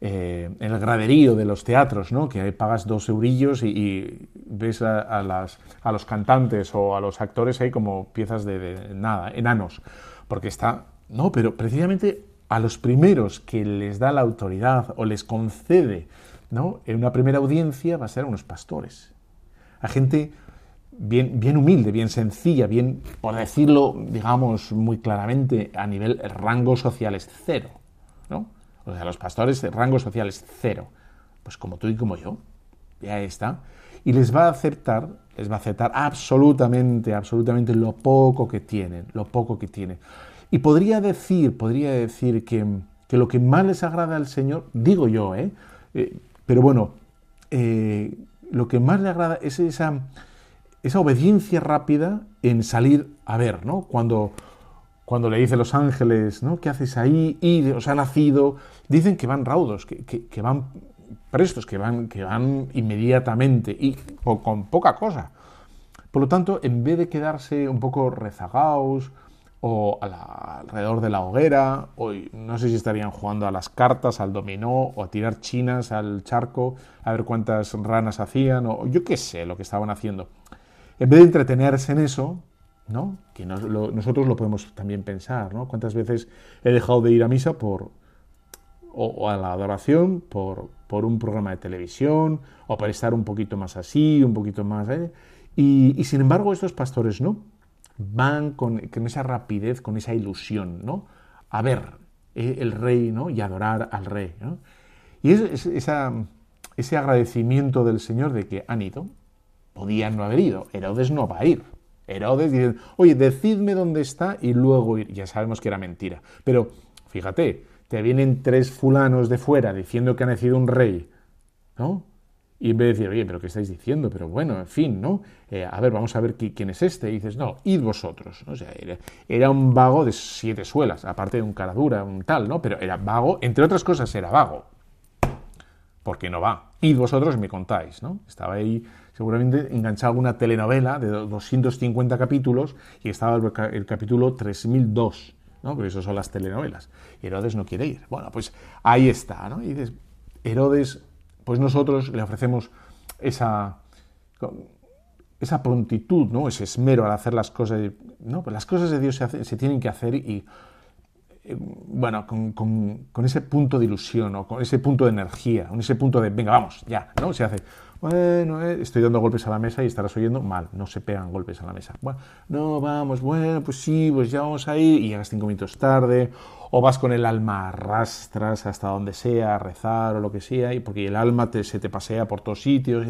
eh, en el graderío de los teatros, ¿no? que ahí pagas dos eurillos y, ves a, las, a, los cantantes o a los actores ahí como piezas de, nada, enanos, porque está... No, pero precisamente a los primeros que les da la autoridad o les concede ¿no? en una primera audiencia va a ser a unos pastores, a gente bien, humilde, bien sencilla, bien, por decirlo, digamos, muy claramente, a nivel rango social es cero, ¿no? O sea, los pastores, rango social es cero. Pues como tú y como yo, ya está. Y les va a aceptar, les va a aceptar absolutamente, absolutamente lo poco que tienen, lo poco que tienen. Y podría decir, podría decir que, que lo que más les agrada al Señor, digo yo, ¿eh? eh pero bueno, eh, lo que más le agrada es esa esa obediencia rápida en salir a ver, ¿no? Cuando, cuando le dice los ángeles, ¿no? ¿Qué haces ahí? Y os ha nacido. Dicen que van raudos, que, van prestos, que van, que van inmediatamente y con poca cosa. Por lo tanto, en vez de quedarse un poco rezagados o alrededor de la hoguera, o no sé si estarían jugando a las cartas, al dominó, o a tirar chinas al charco, a ver cuántas ranas hacían, o yo qué sé lo que estaban haciendo. En vez de entretenerse en eso, ¿no? Que nosotros lo podemos también pensar, ¿no? ¿Cuántas veces he dejado de ir a misa por o, a la adoración por, por, un programa de televisión o por estar un poquito más así, un poquito más... ¿eh? Y, sin embargo estos pastores no, van con, esa rapidez, con esa ilusión, ¿no? A ver eh, el rey, ¿no? Y adorar al rey, ¿no? Y es, ese agradecimiento del Señor de que han ido, podían no haber ido, Herodes no va a ir, Herodes dice, oye, decidme dónde está y luego ir. Ya sabemos que era mentira. Pero fíjate, te vienen tres fulanos de fuera diciendo que ha nacido un rey, ¿no? Y en vez de decir, oye, pero ¿qué estáis diciendo? Pero bueno, en fin, ¿no? Eh, a ver, vamos a ver quién es este. Y dices, no, id vosotros. Sea, era, un vago de siete suelas, aparte de un cara dura, un tal, ¿no? Pero era vago, entre otras cosas, era vago. Porque no va. Id vosotros me contáis, ¿no? Estaba ahí seguramente enganchado alguna telenovela de 250 capítulos y estaba el, capítulo 3002, ¿no? Porque eso son las telenovelas. Y Herodes no quiere ir. Bueno, pues ahí está, ¿no? Y dices, Herodes, pues nosotros le ofrecemos esa, esa prontitud, ¿no? Ese esmero al hacer las cosas. No, pues las cosas de Dios se, se tienen que hacer y, eh, bueno, con, con, ese punto de ilusión o con ese punto de energía, con ese punto de, venga, vamos, ya, ¿no? Se hace, bueno, eh, estoy dando golpes a la mesa y estarás oyendo mal, no se pegan golpes a la mesa. Bueno, no, vamos, bueno, pues sí, pues ya vamos a ir y llegas cinco minutos tarde, o vas con el alma arrastras hasta donde sea, a rezar o lo que sea, y porque el alma te, se te pasea por todos sitios.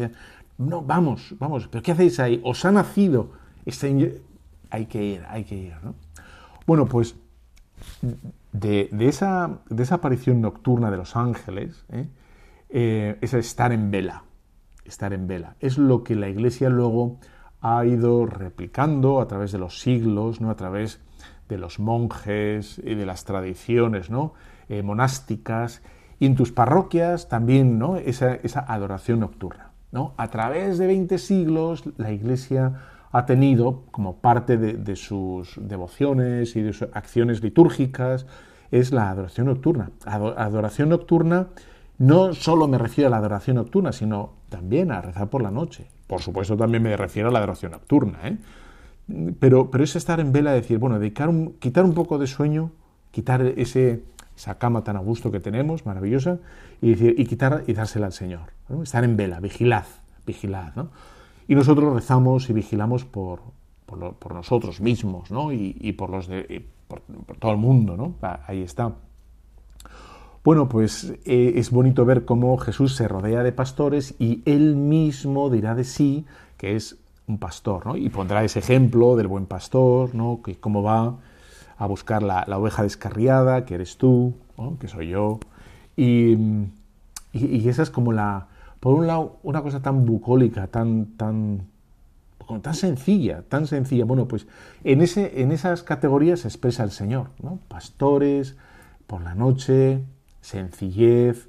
no, vamos, vamos, pero ¿qué hacéis ahí? Os ha nacido. Este, hay que ir, hay que ir, ¿no? Bueno, pues de, esa, aparición nocturna de los ángeles, ¿eh? Eh, es estar en vela estar en vela. Es lo que la Iglesia luego ha ido replicando a través de los siglos, ¿no? a través de los monjes y de las tradiciones ¿no? Eh, monásticas, y en tus parroquias también ¿no? esa, adoración nocturna. ¿no? A través de 20 siglos la Iglesia ha tenido como parte de, de sus devociones y de sus acciones litúrgicas es la adoración nocturna. Adoración nocturna no solo me refiero a la adoración nocturna, sino también a rezar por la noche. Por supuesto, también me refiero a la adoración nocturna. ¿eh? Pero, pero es estar en vela, decir, bueno, dedicar quitar un poco de sueño, quitar ese, esa cama tan a gusto que tenemos, maravillosa, y, decir, y quitar y dársela al Señor. Estar en vela, vigilad, vigilad. ¿no? Y nosotros rezamos y vigilamos por, por, nosotros mismos ¿no? y, por, los de, por, todo el mundo. ¿no? Ahí está. Bueno, pues eh, es bonito ver cómo Jesús se rodea de pastores y él mismo dirá de sí que es un pastor, ¿no? Y pondrá ese ejemplo del buen pastor, ¿no? Que cómo va a buscar la, oveja descarriada, que eres tú, que soy yo. Y, esa es como la, por un lado, una cosa tan bucólica, tan, tan, tan sencilla, tan sencilla. Bueno, pues en, ese, en esas categorías se expresa el Señor, ¿no? Pastores, por la noche, sencillez,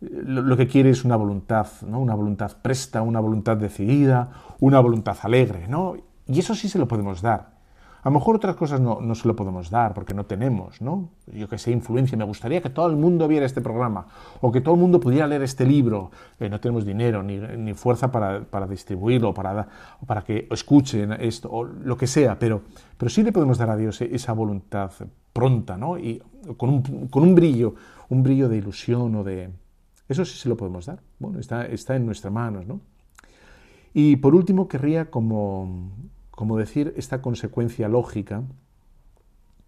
lo, que quiere es una voluntad, ¿no? una voluntad presta, una voluntad decidida, una voluntad alegre, ¿no? Y eso sí se lo podemos dar. A lo mejor otras cosas no, no se lo podemos dar porque no tenemos, ¿no? Yo que sé, influencia. Me gustaría que todo el mundo viera este programa o que todo el mundo pudiera leer este libro. Eh, no tenemos dinero ni, ni fuerza para, para distribuirlo para, para que escuchen esto o lo que sea, pero, pero sí le podemos dar a Dios esa voluntad pronta, ¿no? Y con un, con un brillo, un brillo de ilusión o de... Eso sí se lo podemos dar. Bueno, está, está en nuestras manos, ¿no? Y por último, querría como, como decir esta consecuencia lógica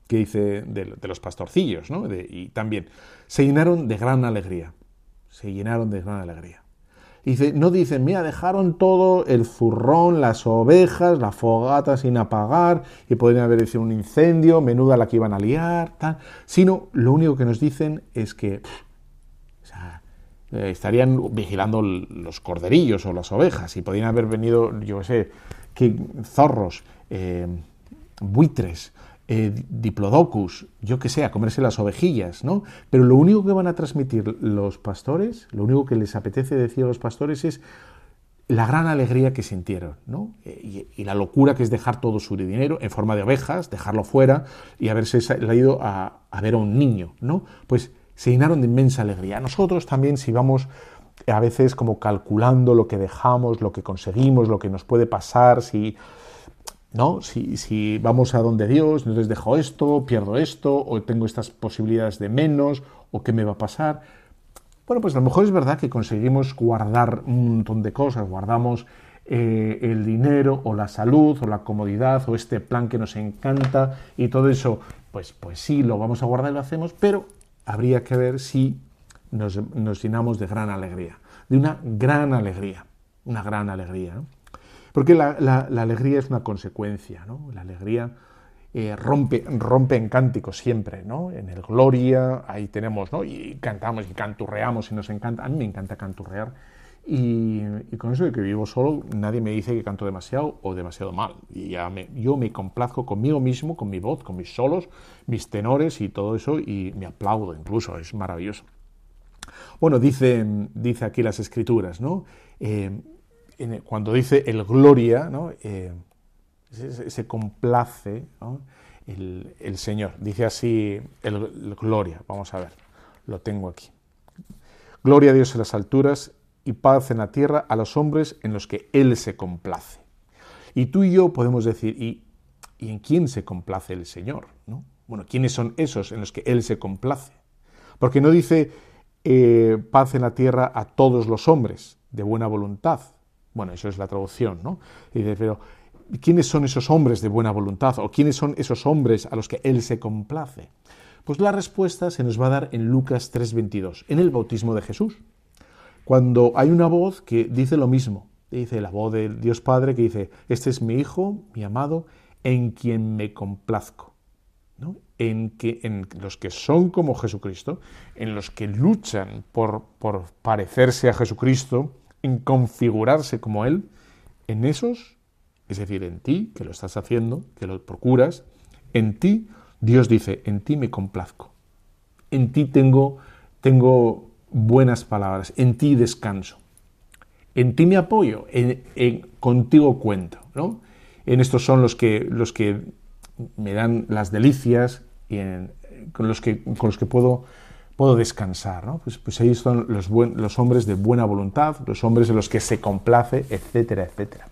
que dice de, los pastorcillos, ¿no? y también, se llenaron de gran alegría. Se llenaron de gran alegría. No dicen, mira, dejaron todo el zurrón, las ovejas, la fogata sin apagar, y podrían haber hecho un incendio, menuda la que iban a liar, tal. Sino, lo único que nos dicen es que eh, estarían vigilando los corderillos o las ovejas, y podrían haber venido, yo qué sé, que zorros, eh, buitres, eh, diplodocus, yo que sé, a comerse las ovejillas, ¿no? Pero lo único que van a transmitir los pastores, lo único que les apetece decir a los pastores es la gran alegría que sintieron, ¿no? Y, la locura que es dejar todo su dinero en forma de ovejas, dejarlo fuera y haberse ido a, a ver a un niño, ¿no? Pues se llenaron de inmensa alegría. Nosotros también, si vamos a veces como calculando lo que dejamos, lo que conseguimos, lo que nos puede pasar, si, ¿no? si, si vamos a donde Dios, entonces dejo esto, pierdo esto, o tengo estas posibilidades de menos, o qué me va a pasar. Bueno, pues a lo mejor es verdad que conseguimos guardar un montón de cosas, guardamos eh, el dinero o la salud o la comodidad o este plan que nos encanta y todo eso, pues, pues sí, lo vamos a guardar y lo hacemos, pero habría que ver si nos, llenamos de gran alegría, de una gran alegría, una gran alegría. Porque la, alegría es una consecuencia, ¿no? La alegría eh, rompe, rompe en cánticos siempre, ¿no? En el Gloria, ahí tenemos, ¿no? Y cantamos y canturreamos y nos encanta. A mí me encanta canturrear. Y, con eso de que vivo solo, nadie me dice que canto demasiado o demasiado mal. Y ya me, yo me complazco conmigo mismo, con mi voz, con mis solos, mis tenores y todo eso, y me aplaudo incluso, es maravilloso. Bueno, dice, dice aquí las escrituras, ¿no? Eh, cuando dice el gloria. Eh, se, complace el, Señor. Dice así el, gloria, vamos a ver, lo tengo aquí. Gloria a Dios en las alturas y paz en la tierra a los hombres en los que Él se complace. Y tú y yo podemos decir, ¿y, ¿y en quién se complace el Señor? ¿no? Bueno, ¿quiénes son esos en los que Él se complace? Porque no dice eh, paz en la tierra a todos los hombres de buena voluntad. Bueno, eso es la traducción, ¿no? dice, pero ¿quiénes son esos hombres de buena voluntad? ¿O quiénes son esos hombres a los que Él se complace? Pues la respuesta se nos va a dar en Lucas 3:22, en el bautismo de Jesús. Cuando hay una voz que dice lo mismo, dice la voz del Dios Padre que dice, este es mi Hijo, mi amado, en quien me complazco en, los que son como Jesucristo, en los que luchan por, parecerse a Jesucristo, en configurarse como Él, en esos, es decir, en ti, que lo estás haciendo, que lo procuras, en ti, Dios dice, en ti me complazco, en ti tengo, buenas palabras, en ti descanso, en ti me apoyo, en, contigo cuento, ¿no? En estos son los que me dan las delicias con, los que, con los que puedo, puedo descansar. ¿no? Pues, pues ahí son los, los hombres de buena voluntad, los hombres en los que se complace, etcétera, etcétera.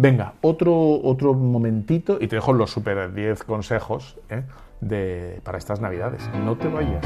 Venga, otro, otro momentito y te dejo los super 10 consejos ¿eh? de, para estas navidades. No te vayas.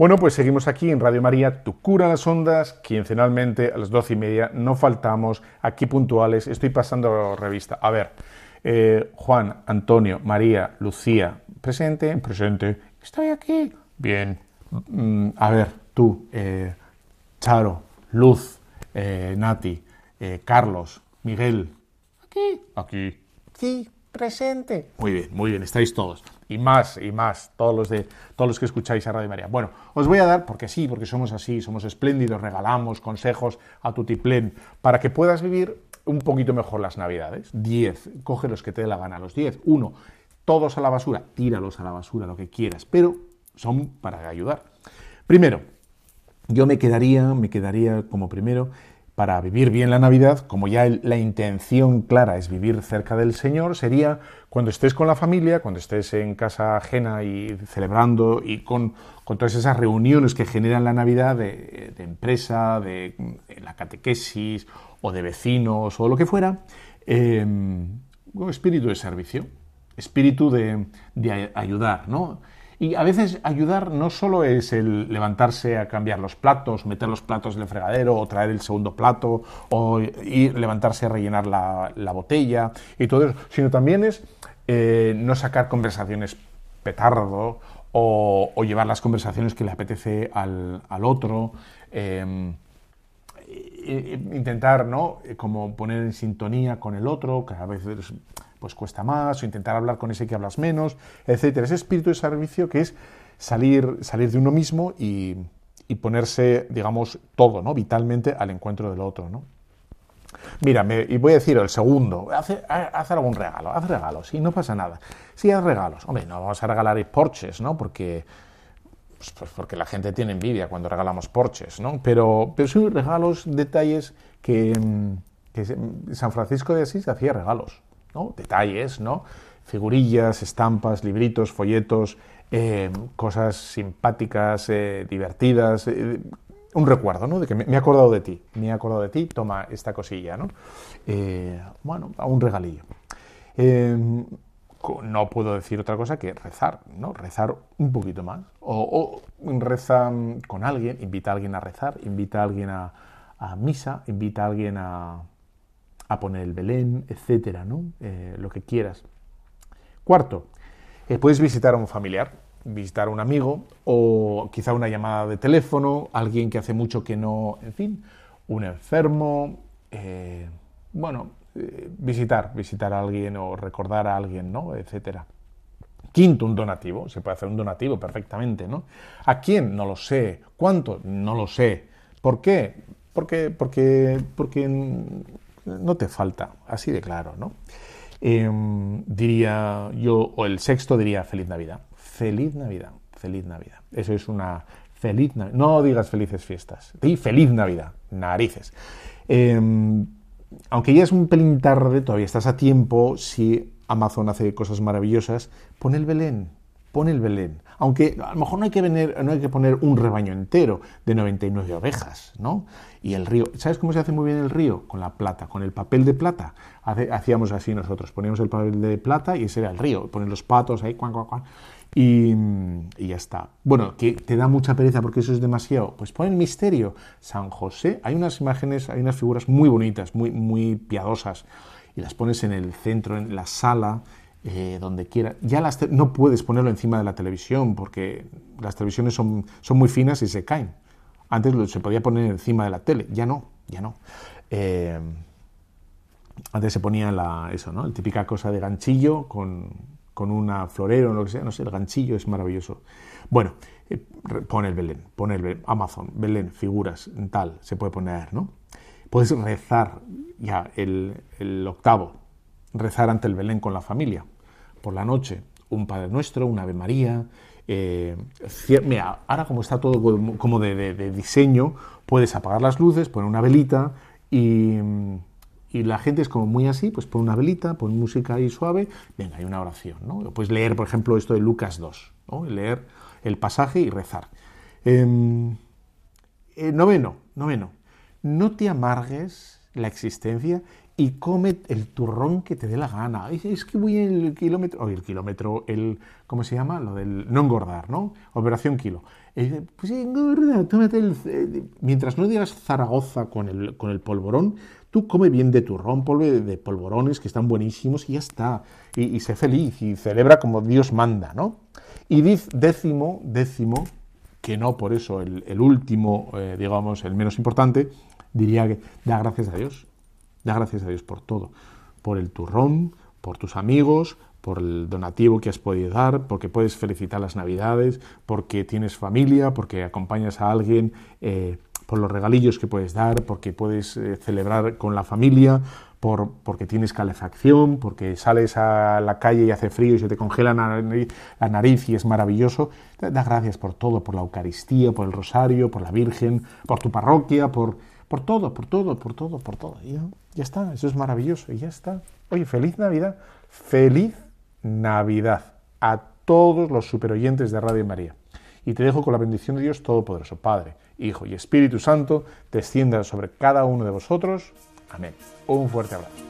Bueno, pues seguimos aquí en Radio María, Tu Cura las Ondas, quincenalmente a las doce y media, no faltamos, aquí puntuales, estoy pasando revista. A ver, eh, Juan, Antonio, María, Lucía, presente, presente, estoy aquí. Bien, mm, a ver, tú, eh, Charo, Luz, eh, Nati, Carlos, Miguel, aquí, aquí, sí, presente. Muy bien, muy bien, estáis todos y más y más, todos los, de, todos los que escucháis a Radio María. Bueno, os voy a dar, porque sí, porque somos así, somos espléndidos, regalamos consejos a tu tiplén para que puedas vivir un poquito mejor las Navidades. Diez, coge los que te dé la gana, los diez. Uno, todos a la basura, tíralos a la basura, lo que quieras, pero son para ayudar. Primero, yo me quedaría, me quedaría como primero para vivir bien la Navidad, como ya la intención clara es vivir cerca del Señor, sería cuando estés con la familia, cuando estés en casa ajena y celebrando y con, todas esas reuniones que generan la Navidad de, empresa, de, la catequesis o de vecinos o lo que fuera, eh, espíritu de servicio, espíritu de, ayudar, ¿no? Y a veces ayudar no solo es el levantarse a cambiar los platos, meter los platos en el fregadero o traer el segundo plato o ir, levantarse a rellenar la, botella y todo eso, sino también es eh, no sacar conversaciones petardo o, llevar las conversaciones que le apetece al, otro. Em, intentar, ¿no? Como poner en sintonía con el otro, que a veces pues cuesta más, o intentar hablar con ese que hablas menos, etcétera. Ese espíritu de servicio que es salir, salir de uno mismo y, ponerse, digamos, todo, ¿no? Vitalmente al encuentro del otro, ¿no? Mira, y voy a decir el segundo, haz, algún regalo, haz regalos, y no pasa nada. Sí, haz regalos. Hombre, no vamos a regalar Porches, ¿no? Porque, pues, pues porque la gente tiene envidia cuando regalamos Porches, ¿no? Pero, pero sí regalos, detalles que, que San Francisco de Asís hacía regalos. Detalles, ¿no? Figurillas, estampas, libritos, folletos, eh, cosas simpáticas, eh, divertidas, eh, un recuerdo, ¿no? De que me, he acordado de ti, me he acordado de ti, toma esta cosilla, ¿no? bueno, un regalillo. no puedo decir otra cosa que rezar, ¿no? Rezar un poquito más. O, reza con alguien, invita a alguien a rezar, invita a alguien a misa, invita a alguien a, a poner el Belén, etcétera, ¿no? Eh, lo que quieras. Cuarto, eh, puedes visitar a un familiar, visitar a un amigo o quizá una llamada de teléfono, alguien que hace mucho que no, en fin, un enfermo, eh, bueno, visitar, visitar a alguien o recordar a alguien, ¿no? Etcétera. Quinto, un donativo. Se puede hacer un donativo perfectamente, ¿no? ¿A quién? No lo sé. ¿Cuánto? No lo sé. ¿Por qué? Porque, porque, porque no te falta, así de claro, ¿no? Em, diría yo, o el sexto diría feliz Navidad. Feliz Navidad, feliz Navidad. Eso es una feliz Navidad. No digas felices fiestas, di feliz Navidad, narices. Em, aunque ya es un pelín tarde, todavía estás a tiempo, si Amazon hace cosas maravillosas, pon el Belén, pon el Belén. Aunque a lo mejor no hay que, no hay que poner un rebaño entero de 99 ovejas, ¿no? Y el río, ¿sabes cómo se hace muy bien el río? Con la plata, con el papel de plata. hacíamos así nosotros, poníamos el papel de plata y ese era el río. Ponen los patos ahí, cuan, cuan, cuan, y, y, ya está. Bueno, que te da mucha pereza porque eso es demasiado. Pues pon el misterio. San José, hay unas imágenes, hay unas figuras muy bonitas, muy, muy piadosas, y las pones en el centro, en la sala, eh, donde quiera. Ya las no puedes ponerlo encima de la televisión porque las televisiones son, son muy finas y se caen. Antes se podía poner encima de la tele, ya no, ya no. Eh, antes se ponía la, eso, ¿no? La típica cosa de ganchillo con, con una florero o lo que sea, no sé, el ganchillo es maravilloso. Bueno, eh, pon el Belén, pon el Belén, Amazon, Belén, figuras, tal, se puede poner, ¿no? Puedes rezar ya el, el octavo, rezar ante el Belén con la familia. Por la noche, un Padre Nuestro, un Ave María. Eh, mira, ahora como está todo como de, diseño, puedes apagar las luces, poner una velita y, la gente es como muy así, pues pon una velita, pon música ahí suave, venga, hay una oración, ¿no? Puedes leer, por ejemplo, esto de Lucas 2, ¿no? leer el pasaje y rezar. Em, eh, noveno, noveno, no te amargues la existencia y come el turrón que te dé la gana. Es, que voy el kilómetro, o el kilómetro, el, ¿cómo se llama? Lo del no engordar, ¿no? Operación kilo. pues engorda, tómate el... Eh, mientras no digas Zaragoza con el, con el polvorón, tú come bien de turrón, polvo de, polvorones que están buenísimos y ya está. Y, sé feliz y celebra como Dios manda, ¿no? Y diz décimo, décimo, que no por eso el, último, eh, digamos, el menos importante, diría que da gracias a Dios Da gracias a Dios por todo, por el turrón, por tus amigos, por el donativo que has podido dar, porque puedes felicitar las Navidades, porque tienes familia, porque acompañas a alguien, eh, por los regalillos que puedes dar, porque puedes eh, celebrar con la familia, por, porque tienes calefacción, porque sales a la calle y hace frío y se te congela la nariz, y es maravilloso. Da gracias por todo, por la Eucaristía, por el Rosario, por la Virgen, por tu parroquia, por, por todo, por todo, por todo, por todo. Ya, ya está, eso es maravilloso, y ya está. Oye, feliz Navidad, feliz Navidad a todos los superoyentes de Radio María. Y te dejo con la bendición de Dios Todopoderoso, Padre, Hijo y Espíritu Santo, descienda sobre cada uno de vosotros. Amén. Un fuerte abrazo.